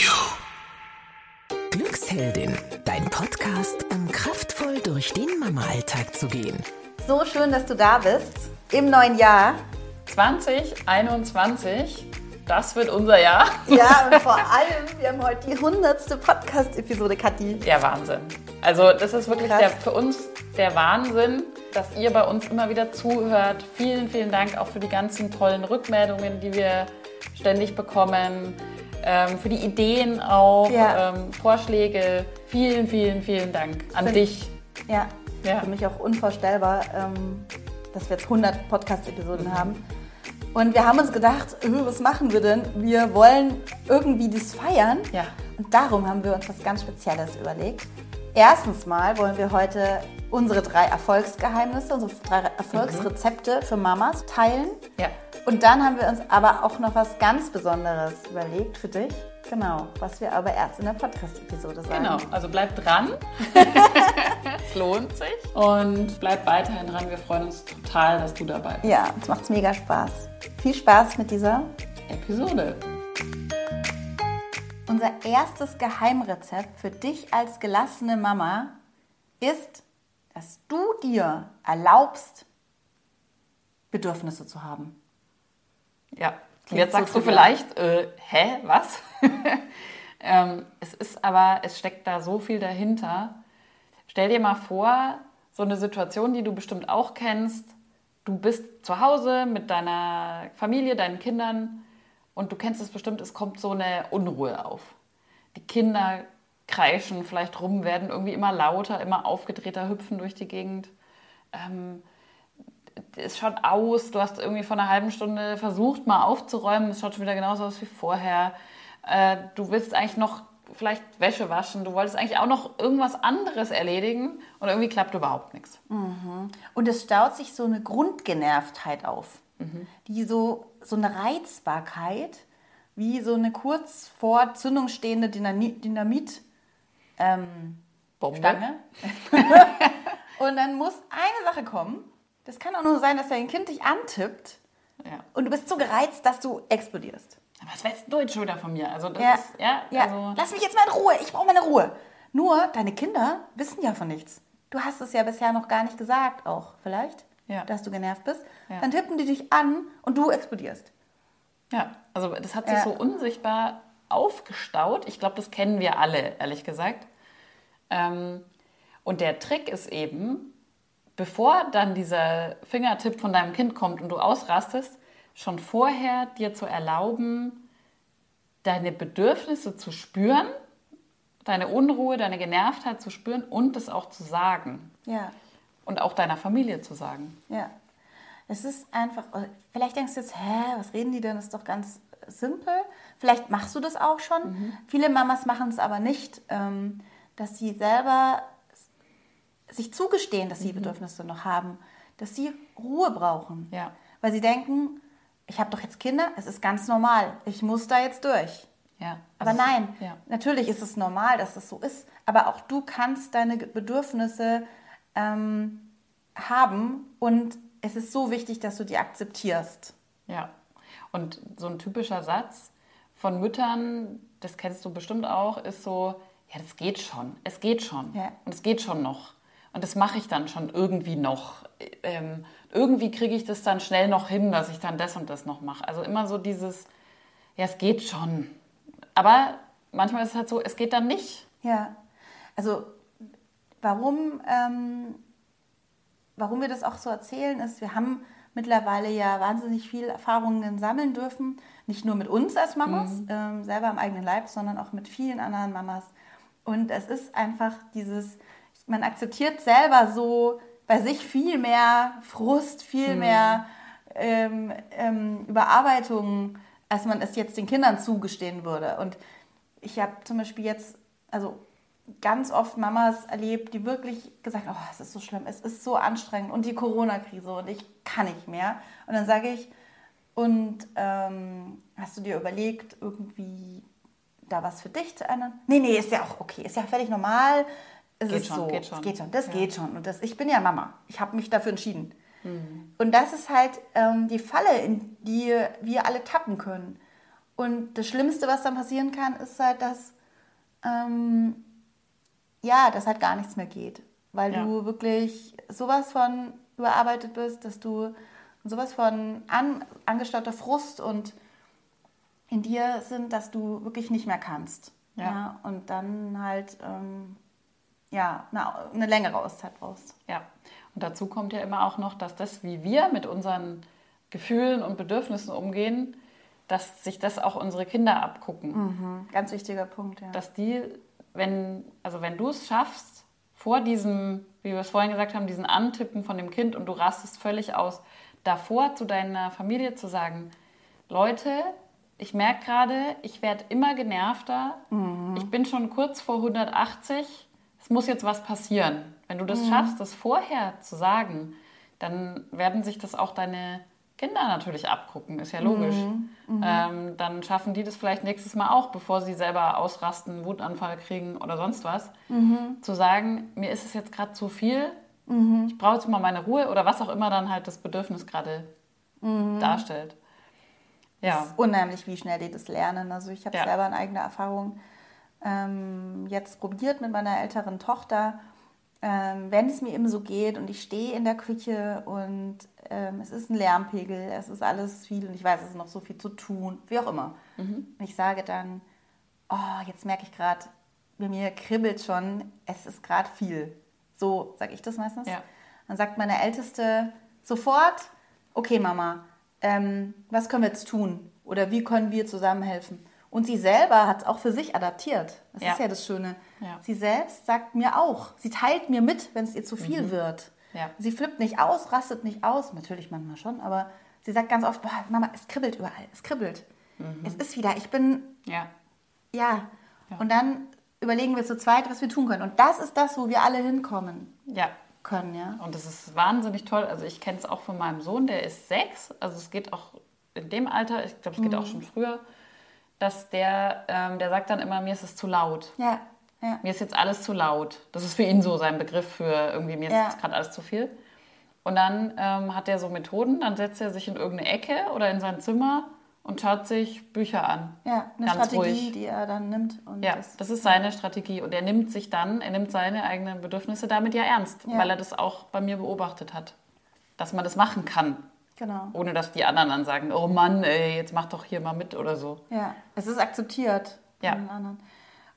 you. Glücksheldin, dein Podcast, um kraftvoll durch den Mama-Alltag zu gehen. So schön, dass du da bist im neuen Jahr. 2021, das wird unser Jahr. Ja, und vor allem, wir haben heute die 100. Podcast-Episode, Kathi. Der Wahnsinn. Also das ist wirklich der, für uns der Wahnsinn, dass ihr bei uns immer wieder zuhört. Vielen, vielen Dank auch für die ganzen tollen Rückmeldungen, die wir ständig bekommen. Ähm, für die Ideen auch, Ja. ähm, Vorschläge. Vielen, vielen, vielen Dank an Find- dich. Ja, Ja. für mich auch unvorstellbar, ähm, dass wir jetzt 100 Podcast-Episoden Mhm. haben. Und wir haben uns gedacht, äh, was machen wir denn? Wir wollen irgendwie das feiern. Ja. Und darum haben wir uns was ganz Spezielles überlegt. Erstens mal wollen wir heute unsere drei Erfolgsgeheimnisse, unsere drei Erfolgsrezepte für Mamas teilen. Ja. Und dann haben wir uns aber auch noch was ganz Besonderes überlegt für dich. Genau, was wir aber erst in der Podcast-Episode sagen. Genau, also bleibt dran. es lohnt sich. Und bleibt weiterhin dran. Wir freuen uns total, dass du dabei bist. Ja, uns macht's mega Spaß. Viel Spaß mit dieser. Episode. Unser erstes Geheimrezept für dich als gelassene Mama ist, dass du dir erlaubst, Bedürfnisse zu haben. Ja, Klingt jetzt sagst du vielleicht, äh, hä, was? ähm, es ist aber, es steckt da so viel dahinter. Stell dir mal vor, so eine Situation, die du bestimmt auch kennst. Du bist zu Hause mit deiner Familie, deinen Kindern und du kennst es bestimmt, es kommt so eine Unruhe auf. Die Kinder kreischen vielleicht rum, werden irgendwie immer lauter, immer aufgedrehter, hüpfen durch die Gegend. Ähm, es schaut aus, du hast irgendwie vor einer halben Stunde versucht, mal aufzuräumen, es schaut schon wieder genauso aus wie vorher. Äh, du willst eigentlich noch vielleicht Wäsche waschen, du wolltest eigentlich auch noch irgendwas anderes erledigen und irgendwie klappt überhaupt nichts. Und es staut sich so eine Grundgenervtheit auf, die so, so eine Reizbarkeit, wie so eine kurz vor Zündung stehende Dynamit, Dynamit ähm, Bombe. Stange. und dann muss eine Sache kommen. Das kann auch nur sein, dass dein Kind dich antippt Ja. und du bist so gereizt, dass du explodierst. Aber was weißt du jetzt schon wieder von mir? Also das Ja, ist, ja, ja. also, lass mich jetzt mal in Ruhe. Ich brauche meine Ruhe. Nur, deine Kinder wissen ja von nichts. Du hast es ja bisher noch gar nicht gesagt, auch vielleicht, Ja. dass du genervt bist. Dann tippen die dich an und du explodierst. ja, also das hat sich so unsichtbar aufgestaut. Ich glaube, das kennen wir alle, ehrlich gesagt. Ähm, und der Trick ist eben, bevor dann dieser Fingertipp von deinem Kind kommt und du ausrastest, schon vorher dir zu erlauben, deine Bedürfnisse zu spüren, deine Unruhe, deine Genervtheit zu spüren und es auch zu sagen. Ja, Und auch deiner Familie zu sagen. ja. Es ist einfach, vielleicht denkst du jetzt, hä, was reden die denn? Das ist doch ganz simpel. Vielleicht machst du das auch schon. Viele Mamas machen es aber nicht, ähm, dass sie selber sich zugestehen, dass sie Bedürfnisse noch haben, dass sie Ruhe brauchen. Ja. Weil sie denken, ich habe doch jetzt Kinder, es ist ganz normal, ich muss da jetzt durch. Ja. Aber Also, nein, Ja. natürlich ist es normal, dass es so ist. Aber auch du kannst deine Bedürfnisse ähm, haben und es ist so wichtig, dass du die akzeptierst. Ja. Und so ein typischer Satz von Müttern, das kennst du bestimmt auch, ist so, ja, das geht schon, es geht schon Ja. und es geht schon noch. Und das mache ich dann schon irgendwie noch. Ähm, irgendwie kriege ich das dann schnell noch hin, dass ich dann das und das noch mache. Also immer so dieses, ja, es geht schon. Aber manchmal ist es halt so, es geht dann nicht. Ja, also warum, ähm, warum wir das auch so erzählen, ist, wir haben mittlerweile ja wahnsinnig viel Erfahrungen sammeln dürfen, nicht nur mit uns als Mamas, ähm, selber im eigenen Leib, sondern auch mit vielen anderen Mamas. Und es ist einfach dieses, man akzeptiert selber so bei sich viel mehr Frust, viel mehr ähm, ähm, Überarbeitung, als man es jetzt den Kindern zugestehen würde. Und ich habe zum Beispiel jetzt, also ganz oft Mamas erlebt, die wirklich gesagt haben, oh, es ist so schlimm, es ist so anstrengend und die Corona-Krise und ich kann nicht mehr. Und dann sage ich, und ähm, hast du dir überlegt, irgendwie da was für dich zu ändern? Nee, nee, ist ja auch okay, ist ja völlig normal. Es Geht ist schon, so, geht schon. geht schon, das Ja. geht schon. Und das, ich bin ja Mama, ich habe mich dafür entschieden. Mhm. Und das ist halt ähm, die Falle, in die wir alle tappen können. Und das Schlimmste, was dann passieren kann, ist halt, dass ähm, ja, dass halt gar nichts mehr geht. Weil Ja. du wirklich sowas von überarbeitet bist, dass du sowas von an, angestaute Frust und in dir sind, dass du wirklich nicht mehr kannst. Ja. und dann halt ähm, ja, eine, eine längere Auszeit brauchst. Ja, und dazu kommt ja immer auch noch, dass das, wie wir mit unseren Gefühlen und Bedürfnissen umgehen, dass sich das auch unsere Kinder abgucken. Mhm. Ganz wichtiger Punkt, ja. Dass die, wenn, also wenn du es schaffst, vor diesem, wie wir es vorhin gesagt haben, diesen Antippen von dem Kind und du rastest völlig aus, davor zu deiner Familie zu sagen, Leute, ich merke gerade, ich werde immer genervter, ich bin schon kurz vor 180, es muss jetzt was passieren. Wenn du das schaffst, das vorher zu sagen, dann werden sich das auch deine Kinder natürlich abgucken, ist ja logisch. Ähm, dann schaffen die das vielleicht nächstes Mal auch, bevor sie selber ausrasten, Wutanfall kriegen oder sonst was. Zu sagen, mir ist es jetzt gerade zu viel, ich brauche jetzt mal meine Ruhe oder was auch immer dann halt das Bedürfnis gerade darstellt. Ja, ist unheimlich, wie schnell die das lernen. Also ich habe Ja. selber eine eigene Erfahrung ähm, jetzt probiert mit meiner älteren Tochter. Ähm, wenn es mir eben so geht und ich stehe in der Küche und ähm, es ist ein Lärmpegel, es ist alles viel und ich weiß, es ist noch so viel zu tun, wie auch immer. Und ich sage dann, oh, jetzt merke ich gerade, bei mir kribbelt schon, es ist gerade viel. So sage ich das meistens. Ja. Dann sagt meine Älteste sofort, okay Mama, ähm, was können wir jetzt tun? Oder wie können wir zusammen helfen? Und sie selber hat es auch für sich adaptiert. Das Ja. ist ja das Schöne. Ja. Sie selbst sagt mir auch, sie teilt mir mit, wenn es ihr zu viel wird. Mhm. Ja. Sie flippt nicht aus, rastet nicht aus, natürlich manchmal schon, aber sie sagt ganz oft, boah, Mama, es kribbelt überall, es kribbelt. Es ist wieder, ich bin ja, ja. Und dann überlegen wir zu zweit, was wir tun können. Und das ist das, wo wir alle hinkommen ja. können, ja. Und das ist wahnsinnig toll. Also ich kenne es auch von meinem Sohn, der ist sechs. Also es geht auch in dem Alter, ich glaube, es geht auch schon früher, dass der, ähm, der sagt dann immer, mir ist es zu laut. Ja, ja. Mir ist jetzt alles zu laut. Das ist für ihn so sein Begriff für irgendwie, mir ist Ja. jetzt gerade alles zu viel. Und dann ähm, hat er so Methoden, dann setzt er sich in irgendeine Ecke oder in sein Zimmer und schaut sich Bücher an. Ja, eine Ganz Strategie, ruhig. die er dann nimmt. Und Ja, das, das ist seine Strategie und er nimmt sich dann, er nimmt seine eigenen Bedürfnisse damit ja ernst, Ja. weil er das auch bei mir beobachtet hat, dass man das machen kann, genau. ohne dass die anderen dann sagen, oh Mann, ey, jetzt mach doch hier mal mit oder so. Ja, es ist akzeptiert Ja. von den anderen.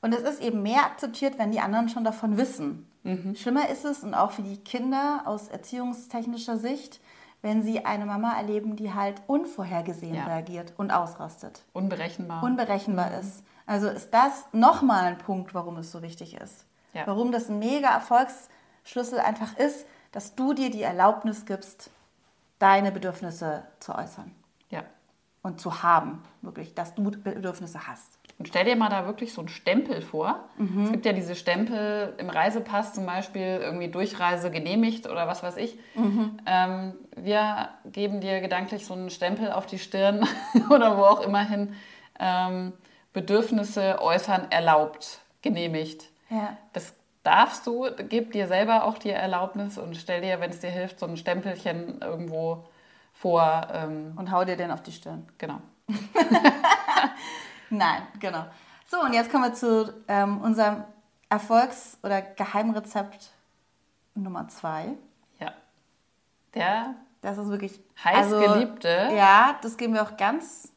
Und es ist eben mehr akzeptiert, wenn die anderen schon davon wissen. Mhm. Schlimmer ist es, und auch für die Kinder aus erziehungstechnischer Sicht, wenn sie eine Mama erleben, die halt unvorhergesehen Ja. reagiert und ausrastet. Unberechenbar. unberechenbar ist. Also ist das nochmal ein Punkt, warum es so wichtig ist. Ja. Warum das ein mega Erfolgsschlüssel einfach ist, dass du dir die Erlaubnis gibst, deine Bedürfnisse zu äußern ja. und zu haben, wirklich, dass du Bedürfnisse hast. Und stell dir mal da wirklich so einen Stempel vor. Mhm. Es gibt ja diese Stempel im Reisepass zum Beispiel, irgendwie Durchreise genehmigt oder was weiß ich. Mhm. Ähm, wir geben dir gedanklich so einen Stempel auf die Stirn oder wo auch immer hin. Ähm, Bedürfnisse äußern erlaubt, genehmigt. Ja. Das darfst du, gib dir selber auch die Erlaubnis und stell dir, wenn es dir hilft, so ein Stempelchen irgendwo vor. Ähm, Und hau dir den auf die Stirn. genau. Nein, genau. So, und jetzt kommen wir zu ähm, unserem Erfolgs- oder Geheimrezept Nummer zwei. Ja. Der Das ist wirklich Heiß Geliebte? Ja, das geben wir auch ganz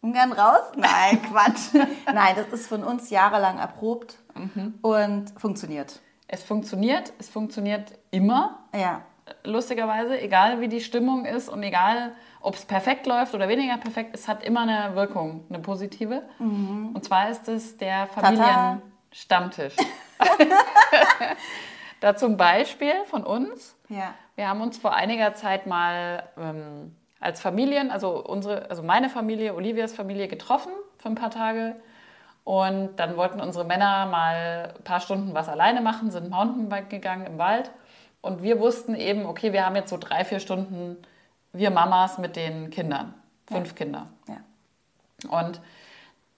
ungern raus. Nein, Quatsch. Nein, das ist von uns jahrelang erprobt Mhm. und funktioniert. Es funktioniert, es funktioniert immer, Ja, lustigerweise, egal wie die Stimmung ist und egal, ob es perfekt läuft oder weniger perfekt, es hat immer eine Wirkung, eine positive. Und zwar ist es der Familienstammtisch. da zum Beispiel von uns. ja, Wir haben uns vor einiger Zeit mal ähm, als Familien, also unsere, also meine Familie, Olivias Familie getroffen für ein paar Tage. Und dann wollten unsere Männer mal ein paar Stunden was alleine machen, sind Mountainbike gegangen im Wald. Und wir wussten eben, okay, wir haben jetzt so drei, vier Stunden, wir Mamas mit den Kindern, fünf Kinder. ja. Und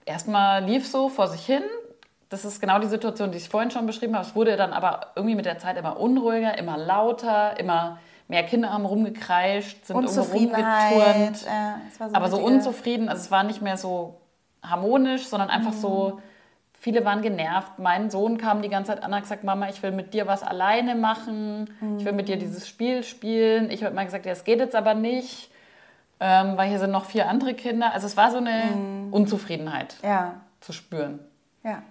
erstmal lief so vor sich hin. Das ist genau die Situation, die ich vorhin schon beschrieben habe. Es wurde dann aber irgendwie mit der Zeit immer unruhiger, immer lauter, immer mehr Kinder haben rumgekreischt, sind irgendwo rumgeturnt. War so aber so unzufrieden, also es war nicht mehr so harmonisch, sondern einfach so, viele waren genervt. Mein Sohn kam die ganze Zeit an und hat gesagt, Mama, ich will mit dir was alleine machen, ich will mit dir dieses Spiel spielen. Ich habe mal gesagt, ja, es geht jetzt aber nicht, ähm, weil hier sind noch vier andere Kinder. Also es war so eine Unzufriedenheit Ja, zu spüren. ja.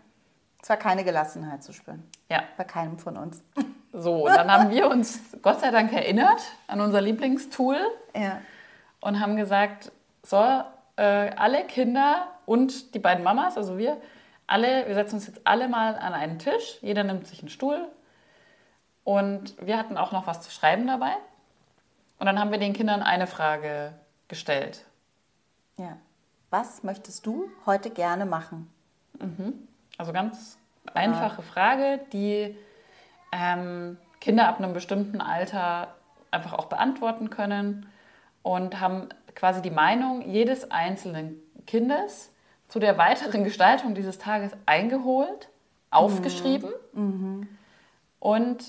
Es war keine Gelassenheit zu spüren. Ja, Bei keinem von uns. so, und dann haben wir uns Gott sei Dank erinnert an unser Lieblingstool Ja. und haben gesagt, so, äh, alle Kinder und die beiden Mamas, also wir, alle, wir setzen uns jetzt alle mal an einen Tisch, jeder nimmt sich einen Stuhl und wir hatten auch noch was zu schreiben dabei. Und dann haben wir den Kindern eine Frage gestellt. ja. Was möchtest du heute gerne machen? Also ganz einfache Frage, die ähm, Kinder ab einem bestimmten Alter einfach auch beantworten können und haben quasi die Meinung jedes einzelnen Kindes zu der weiteren Gestaltung dieses Tages eingeholt, aufgeschrieben und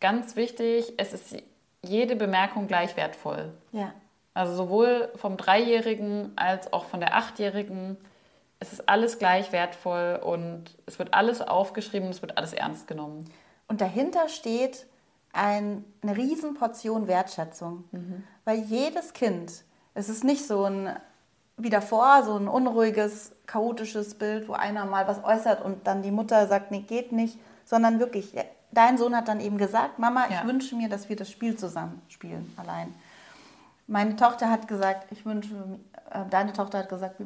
ganz wichtig, es ist jede Bemerkung gleich wertvoll. Ja. Also sowohl vom Dreijährigen als auch von der Achtjährigen. Es ist alles gleich wertvoll und es wird alles aufgeschrieben, es wird alles ernst genommen. Und dahinter steht ein, eine Riesenportion Wertschätzung. Weil jedes Kind, es ist nicht so ein, wie davor, so ein unruhiges, chaotisches Bild, wo einer mal was äußert und dann die Mutter sagt, nee, geht nicht, sondern wirklich, dein Sohn hat dann eben gesagt, Mama, Ja. ich wünsche mir, dass wir das Spiel zusammen spielen, allein. Meine Tochter hat gesagt, ich wünsche, äh, deine Tochter hat gesagt,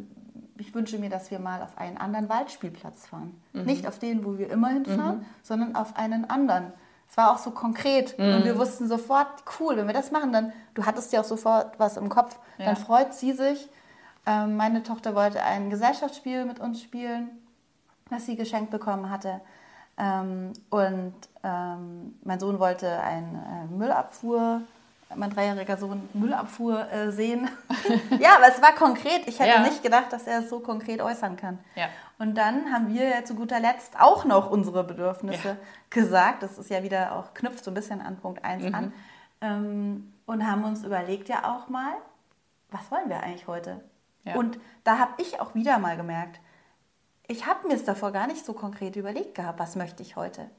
ich wünsche mir, dass wir mal auf einen anderen Waldspielplatz fahren. Nicht auf den, wo wir immer hinfahren, sondern auf einen anderen. Es war auch so konkret und wir wussten sofort, cool, wenn wir das machen, dann, du hattest ja auch sofort was im Kopf, Ja. dann freut sie sich. Ähm, meine Tochter wollte ein Gesellschaftsspiel mit uns spielen, das sie geschenkt bekommen hatte. Ähm, und ähm, mein Sohn wollte eine äh, Müllabfuhr, mein dreijähriger Sohn Müllabfuhr äh, sehen. ja, aber es war konkret. Ich hätte Ja. nicht gedacht, dass er es so konkret äußern kann. Ja. Und dann haben wir ja zu guter Letzt auch noch unsere Bedürfnisse Ja. gesagt. Das ist ja wieder auch, knüpft so ein bisschen an Punkt 1 Mhm. an. Ähm, und haben uns überlegt ja auch mal, was wollen wir eigentlich heute? Ja. Und da habe ich auch wieder mal gemerkt, ich habe mir es davor gar nicht so konkret überlegt gehabt, was möchte ich heute.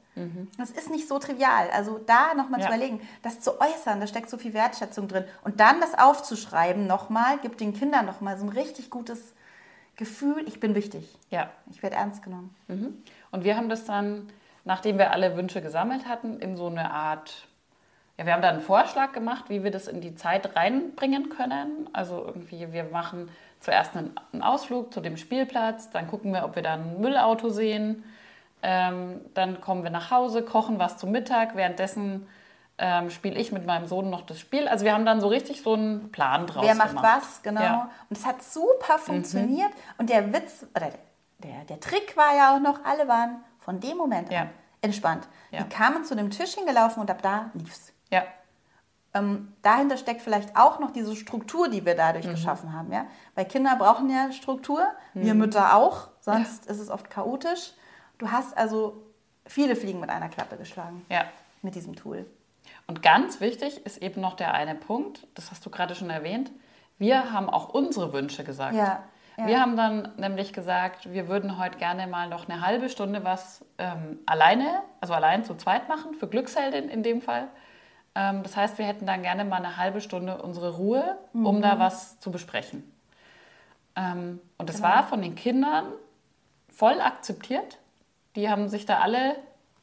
Das ist nicht so trivial. Also da nochmal Mhm. Ja. zu überlegen, das zu äußern, da steckt so viel Wertschätzung drin. Und dann das aufzuschreiben nochmal, gibt den Kindern nochmal so ein richtig gutes Gefühl, ich bin wichtig. Ja. Ich werde ernst genommen. Mhm. Und wir haben das dann, nachdem wir alle Wünsche gesammelt hatten, in so eine Art, ja, wir haben da einen Vorschlag gemacht, wie wir das in die Zeit reinbringen können. Also irgendwie, wir machen zuerst einen, Ausflug zu dem Spielplatz, dann gucken wir, ob wir da ein Müllauto sehen. Ähm, dann kommen wir nach Hause, kochen was zum Mittag. Währenddessen ähm, spiele ich mit meinem Sohn noch das Spiel. Also wir haben dann so richtig so einen Plan draus Wer macht gemacht. was, genau. Ja. Und es hat super funktioniert. Und der Witz, oder der, der Trick war ja auch noch, alle waren von dem Moment Ja. an entspannt. Ja. Die kamen zu dem Tisch hingelaufen und ab da lief's. Ja, Ähm, dahinter steckt vielleicht auch noch diese Struktur, die wir dadurch geschaffen haben. Ja? Weil Kinder brauchen ja Struktur, wir Mütter auch, sonst ist es oft chaotisch. Du hast also viele Fliegen mit einer Klappe geschlagen ja. mit diesem Tool. Und ganz wichtig ist eben noch der eine Punkt, das hast du gerade schon erwähnt, wir haben auch unsere Wünsche gesagt. Ja, ja. Wir haben dann nämlich gesagt, wir würden heute gerne mal noch eine halbe Stunde was ähm, alleine, also allein zu zweit machen, für Glücksheldin in dem Fall. Ähm, das heißt, wir hätten dann gerne mal eine halbe Stunde unsere Ruhe, um Mhm. da was zu besprechen. Ähm, und das Genau. war von den Kindern voll akzeptiert. Die haben sich da alle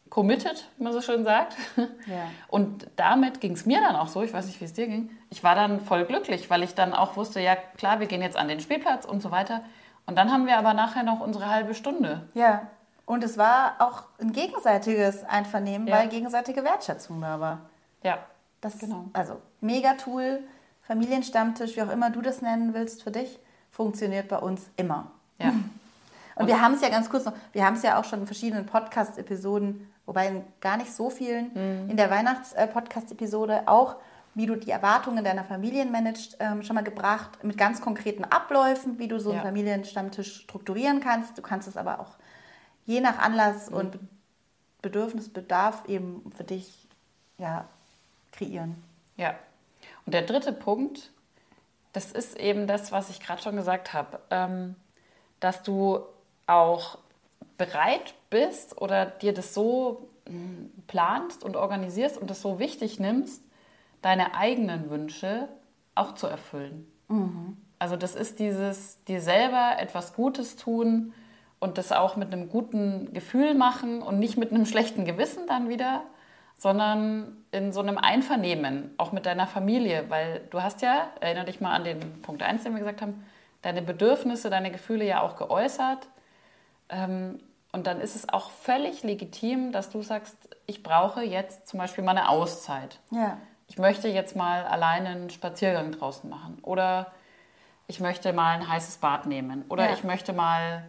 committed, wie man so schön sagt. Ja. Und damit ging es mir dann auch so, ich weiß nicht, wie es dir ging, ich war dann voll glücklich, weil ich dann auch wusste, ja klar, wir gehen jetzt an den Spielplatz und so weiter. Und dann haben wir aber nachher noch unsere halbe Stunde. Ja, und es war auch ein gegenseitiges Einvernehmen, Ja. weil gegenseitige Wertschätzung da war. Ja, Das Genau. Also Megatool, Familienstammtisch, wie auch immer du das nennen willst für dich, funktioniert bei uns immer. ja, Und, wir haben es ja ganz kurz noch, wir haben es ja auch schon in verschiedenen Podcast-Episoden, wobei in gar nicht so vielen, Mhm. in der Weihnachts-Podcast-Episode auch, wie du die Erwartungen deiner Familien managst, ähm, schon mal gebracht, mit ganz konkreten Abläufen, wie du so einen Ja. Familienstammtisch strukturieren kannst. Du kannst es aber auch je nach Anlass Mhm. und Bedürfnisbedarf eben für dich ja, kreieren. ja. Und der dritte Punkt, das ist eben das, was ich gerade schon gesagt habe. Ähm, dass du auch bereit bist oder dir das so hm, planst und organisierst und das so wichtig nimmst, deine eigenen Wünsche auch zu erfüllen. Also das ist dieses dir selber etwas Gutes tun und das auch mit einem guten Gefühl machen und nicht mit einem schlechten Gewissen dann wieder, sondern in so einem Einvernehmen, auch mit deiner Familie, weil du hast ja, erinnere dich mal an den Punkt 1, den wir gesagt haben, deine Bedürfnisse, deine Gefühle ja auch geäußert. Ähm, und dann ist es auch völlig legitim, dass du sagst, ich brauche jetzt zum Beispiel mal eine Auszeit. Ja. Ich möchte jetzt mal alleine einen Spaziergang draußen machen. Oder ich möchte mal ein heißes Bad nehmen. Oder Ja. ich möchte mal,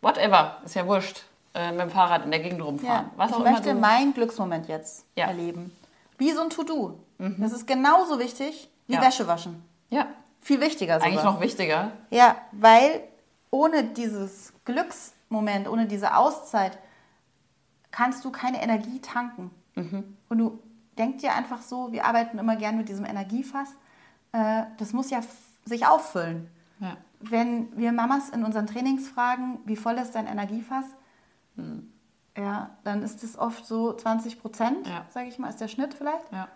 whatever, ist ja wurscht, äh, mit dem Fahrrad in der Gegend rumfahren. Ja, Was ich auch immer möchte du- meinen Glücksmoment jetzt Ja. erleben. Wie so ein To-Do. Das ist genauso wichtig wie Ja. Wäsche waschen. Ja, Viel wichtiger sogar. eigentlich noch wichtiger. Ja, weil ohne dieses Glücksmoment, ohne diese Auszeit, kannst du keine Energie tanken. Und du denk dir einfach so, wir arbeiten immer gern mit diesem Energiefass, äh, das muss ja sich auffüllen. Ja. Wenn wir Mamas in unseren Trainings fragen, wie voll ist dein Energiefass, ja, dann ist es oft so 20 Prozent, Ja. sage ich mal, ist der Schnitt vielleicht. Ja.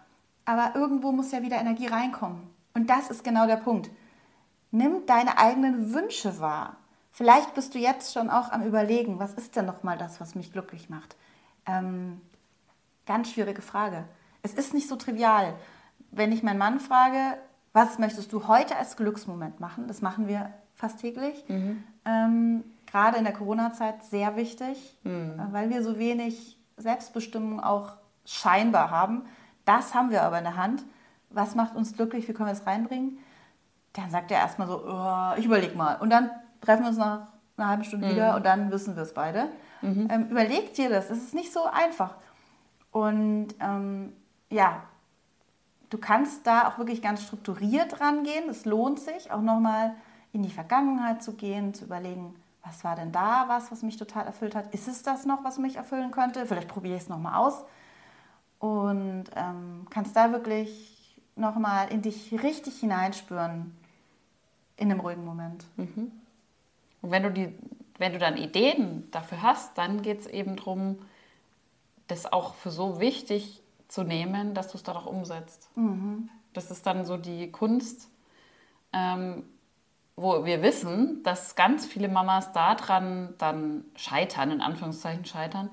Aber irgendwo muss ja wieder Energie reinkommen. Und das ist genau der Punkt. Nimm deine eigenen Wünsche wahr. Vielleicht bist du jetzt schon auch am Überlegen, was ist denn nochmal das, was mich glücklich macht? Ähm, ganz schwierige Frage. Es ist nicht so trivial. Wenn ich meinen Mann frage, was möchtest du heute als Glücksmoment machen? Das machen wir fast täglich. Ähm, gerade in der Corona-Zeit sehr wichtig, äh, weil wir so wenig Selbstbestimmung auch scheinbar haben. Das haben wir aber in der Hand. Was macht uns glücklich? Wie können wir es reinbringen? Dann sagt er erstmal so, oh, ich überleg mal. Und dann treffen wir uns nach einer halben Stunde wieder und dann wissen wir es beide. Ähm, überleg dir das. Es ist nicht so einfach. Und ähm, ja, du kannst da auch wirklich ganz strukturiert rangehen. Es lohnt sich, auch nochmal in die Vergangenheit zu gehen, zu überlegen, was war denn da was, was mich total erfüllt hat? Ist es das noch, was mich erfüllen könnte? Vielleicht probiere ich es nochmal aus. Und ähm, kannst da wirklich nochmal in dich richtig hineinspüren in einem ruhigen Moment. Und wenn du, die, wenn du dann Ideen dafür hast, dann geht es eben darum, das auch für so wichtig zu nehmen, dass du es dann auch umsetzt. Das ist dann so die Kunst, ähm, wo wir wissen, dass ganz viele Mamas daran dann scheitern, in Anführungszeichen scheitern,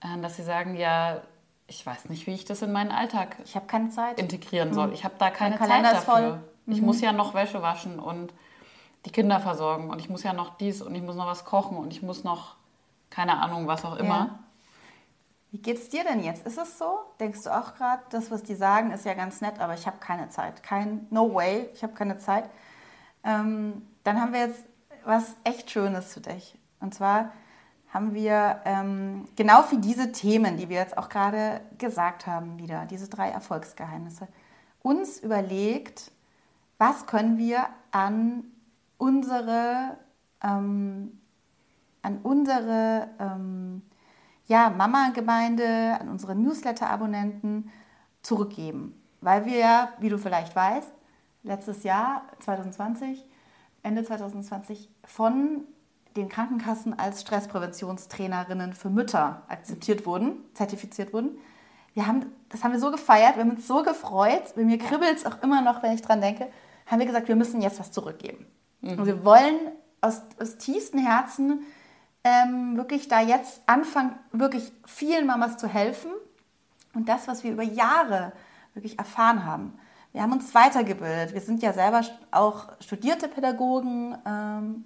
äh, dass sie sagen, ja, ich weiß nicht, wie ich das in meinen Alltag Ich habe keine Zeit. integrieren soll. Ich habe da keine Zeit dafür. voll. Ich muss ja noch Wäsche waschen und die Kinder versorgen und ich muss ja noch dies und ich muss noch was kochen und ich muss noch keine Ahnung, was auch immer. Ja. Wie geht's dir denn jetzt? Ist es so? Denkst du auch gerade, das, was die sagen, ist ja ganz nett, aber ich habe keine Zeit. Kein, no way, ich habe keine Zeit. Ähm, dann haben wir jetzt was echt Schönes für dich. Und zwar haben wir ähm, genau für diese Themen, die wir jetzt auch gerade gesagt haben, wieder, diese drei Erfolgsgeheimnisse, uns überlegt, was können wir an unsere, ähm, an unsere ähm, ja, Mama-Gemeinde, an unsere Newsletter-Abonnenten zurückgeben. Weil wir ja, wie du vielleicht weißt, letztes Jahr, 2020, Ende 2020, von den Krankenkassen als Stresspräventionstrainerinnen für Mütter akzeptiert wurden, zertifiziert wurden. Wir haben, das haben wir so gefeiert, wir haben uns so gefreut, bei mir kribbelt es auch immer noch, wenn ich dran denke, haben wir gesagt, wir müssen jetzt was zurückgeben. Und wir wollen aus, aus tiefstem Herzen ähm, wirklich da jetzt anfangen, wirklich vielen Mamas zu helfen. Und das, was wir über Jahre wirklich erfahren haben. Wir haben uns weitergebildet. Wir sind ja selber auch studierte Pädagogen ähm,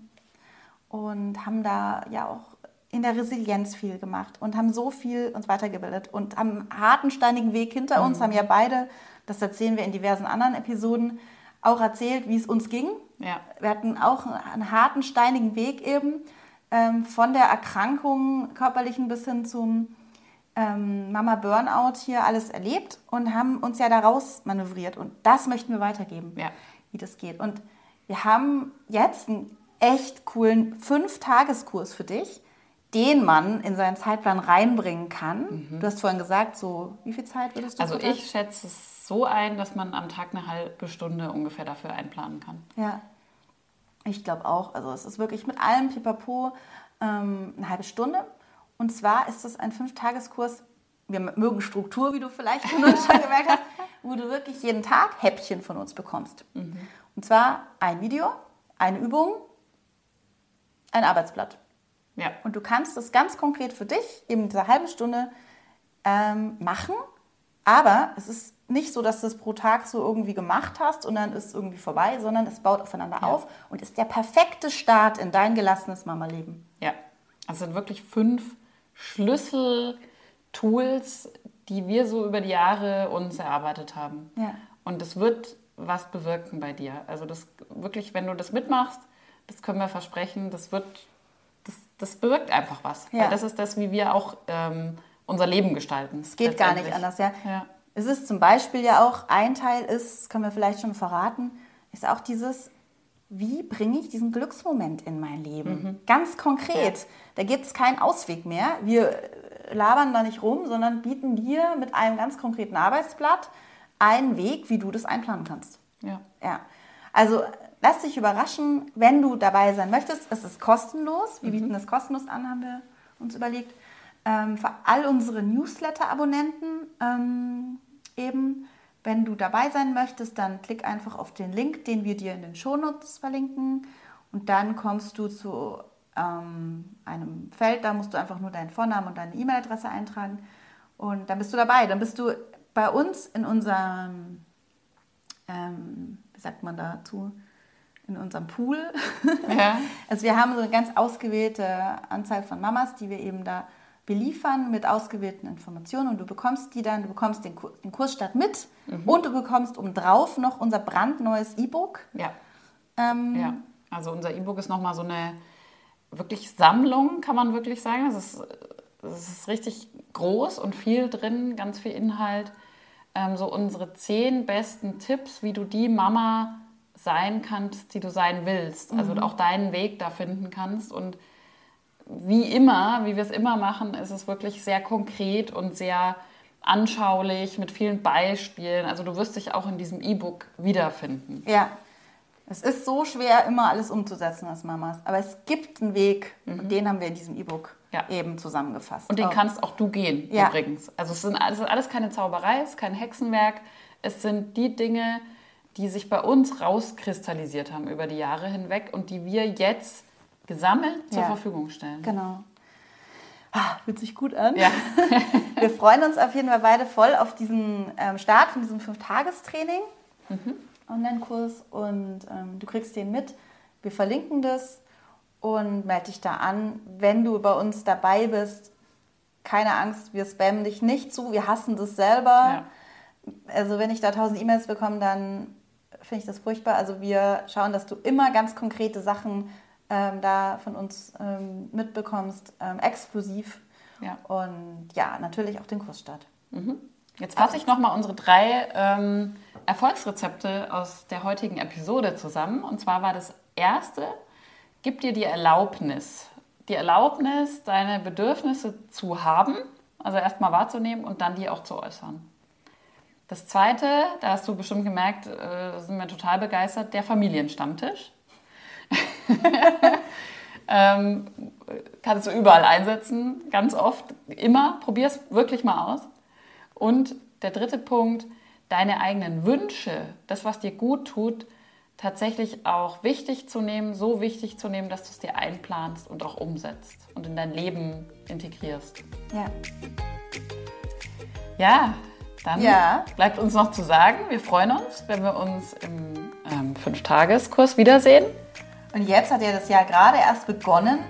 und haben da ja auch in der Resilienz viel gemacht und haben so viel uns weitergebildet und haben einen harten, steinigen Weg hinter uns, haben ja beide, das erzählen wir in diversen anderen Episoden, auch erzählt, wie es uns ging. Ja. Wir hatten auch einen harten, steinigen Weg eben, ähm, von der Erkrankung körperlichen bis hin zum ähm, Mama Burnout hier alles erlebt und haben uns ja daraus manövriert. Und das möchten wir weitergeben, Ja. wie das geht. Und wir haben jetzt einen echt coolen Fünf-Tageskurs für dich, den man in seinen Zeitplan reinbringen kann. Du hast vorhin gesagt, so wie viel Zeit würdest du Also ich schätze es so ein, dass man am Tag eine halbe Stunde ungefähr dafür einplanen kann. Ja. Ich glaube auch. Also es ist wirklich mit allem Pipapo ähm, eine halbe Stunde. Und zwar ist es ein Fünftageskurs. Wir mögen Struktur, wie du vielleicht von uns schon gemerkt hast, wo du wirklich jeden Tag Häppchen von uns bekommst. Und zwar ein Video, eine Übung, ein Arbeitsblatt. Ja. Und du kannst das ganz konkret für dich eben in dieser halben Stunde ähm, machen. Aber es ist nicht so, dass du es pro Tag so irgendwie gemacht hast und dann ist es irgendwie vorbei, sondern es baut aufeinander Ja. auf und ist der perfekte Start in dein gelassenes Mama-Leben. Ja, also es sind wirklich fünf Schlüssel-Tools, die wir so über die Jahre uns erarbeitet haben. Ja. Und es wird was bewirken bei dir. Also das wirklich, wenn du das mitmachst, das können wir versprechen, das wird, das, das bewirkt einfach was. Ja. Weil das ist das, wie wir auch ähm, unser Leben gestalten. Es geht gar nicht anders, ja. Ja. Es ist zum Beispiel ja auch, ein Teil ist, das können wir vielleicht schon verraten, ist auch dieses, wie bringe ich diesen Glücksmoment in mein Leben? Ganz konkret. Da gibt es keinen Ausweg mehr. Wir äh, labern da nicht rum, sondern bieten dir mit einem ganz konkreten Arbeitsblatt einen Weg, wie du das einplanen kannst. Ja. Ja. Also lass dich überraschen, wenn du dabei sein möchtest. Es ist kostenlos. Wir bieten das kostenlos an, haben wir uns überlegt. Ähm, für all unsere Newsletter-Abonnenten ähm, eben. Wenn du dabei sein möchtest, dann klick einfach auf den Link, den wir dir in den Shownotes verlinken. Und dann kommst du zu ähm, einem Feld, da musst du einfach nur deinen Vornamen und deine E-Mail-Adresse eintragen. Und dann bist du dabei. Dann bist du bei uns in unserem ähm, wie sagt man dazu, in unserem Pool. Ja. Also wir haben so eine ganz ausgewählte Anzahl von Mamas, die wir eben da beliefern mit ausgewählten Informationen und du bekommst die dann, du bekommst den, Ku- den Kursstart mit und du bekommst obendrauf noch unser brandneues E-Book. Ja. Ähm, Ja, also unser E-Book ist nochmal so eine wirklich Sammlung, kann man wirklich sagen. Es ist, es ist richtig groß und viel drin, ganz viel Inhalt. Ähm, so unsere zehn besten Tipps, wie du die Mama sein kannst, die du sein willst. Also auch deinen Weg da finden kannst. Und wie immer, wie wir es immer machen, ist es wirklich sehr konkret und sehr anschaulich mit vielen Beispielen. Also du wirst dich auch in diesem E-Book wiederfinden. Ja. Es ist so schwer, immer alles umzusetzen als Mamas. Aber es gibt einen Weg und den haben wir in diesem E-Book Ja. eben zusammengefasst. Und den Oh. kannst auch du gehen, Ja. übrigens. Also es, sind, es ist alles keine Zauberei, es ist kein Hexenwerk. Es sind die Dinge, die sich bei uns rauskristallisiert haben über die Jahre hinweg und die wir jetzt gesammelt zur Ja. Verfügung stellen. Genau. Ah, fühlt sich gut an. Ja. Wir freuen uns auf jeden Fall beide voll auf diesen ähm, Start von diesem Fünf-Tagestraining, Online-Kurs und ähm, du kriegst den mit. Wir verlinken das und melde dich da an. Wenn du bei uns dabei bist, keine Angst, wir spammen dich nicht zu, wir hassen das selber. Also wenn ich da tausend E-Mails bekomme, dann finde ich das furchtbar. Also wir schauen, dass du immer ganz konkrete Sachen ähm, da von uns ähm, mitbekommst, ähm, exklusiv. Ja. Und ja, natürlich auch den Kursstart. Jetzt fasse ich nochmal unsere drei ähm, Erfolgsrezepte aus der heutigen Episode zusammen. Und zwar war das erste, gib dir die Erlaubnis. Die Erlaubnis, deine Bedürfnisse zu haben, also erstmal wahrzunehmen und dann die auch zu äußern. Das zweite, da hast du bestimmt gemerkt, äh, sind wir total begeistert, der Familienstammtisch. ähm, kannst du überall einsetzen, ganz oft, immer. Probier es wirklich mal aus. Und der dritte Punkt, deine eigenen Wünsche, das, was dir gut tut, tatsächlich auch wichtig zu nehmen, so wichtig zu nehmen, dass du es dir einplanst und auch umsetzt und in dein Leben integrierst. Ja. Ja, dann Ja. bleibt uns noch zu sagen, wir freuen uns, wenn wir uns im ähm, Fünf-Tageskurs wiedersehen. Und jetzt hat ja das Jahr gerade erst begonnen.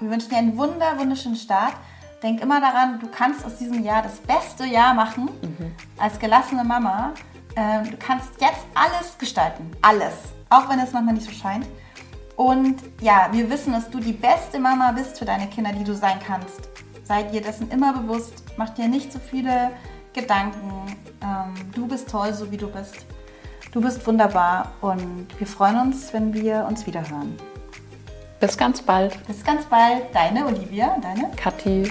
Wir wünschen dir einen wunder, wunderschönen Start. Denk immer daran, du kannst aus diesem Jahr das beste Jahr machen als gelassene Mama. Ähm, du kannst jetzt alles gestalten. Alles. Auch wenn es manchmal nicht so scheint. Und ja, wir wissen, dass du die beste Mama bist für deine Kinder, die du sein kannst. Sei dir dessen immer bewusst. Mach dir nicht so viele Gedanken. Ähm, du bist toll, so wie du bist. Du bist wunderbar und wir freuen uns, wenn wir uns wieder hören. Bis ganz bald. Bis ganz bald. Deine Olivia, deine Kathi.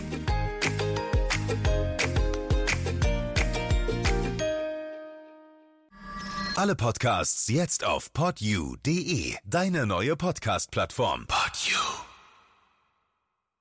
Alle Podcasts jetzt auf podyou.de, deine neue Podcast-Plattform. Podyou.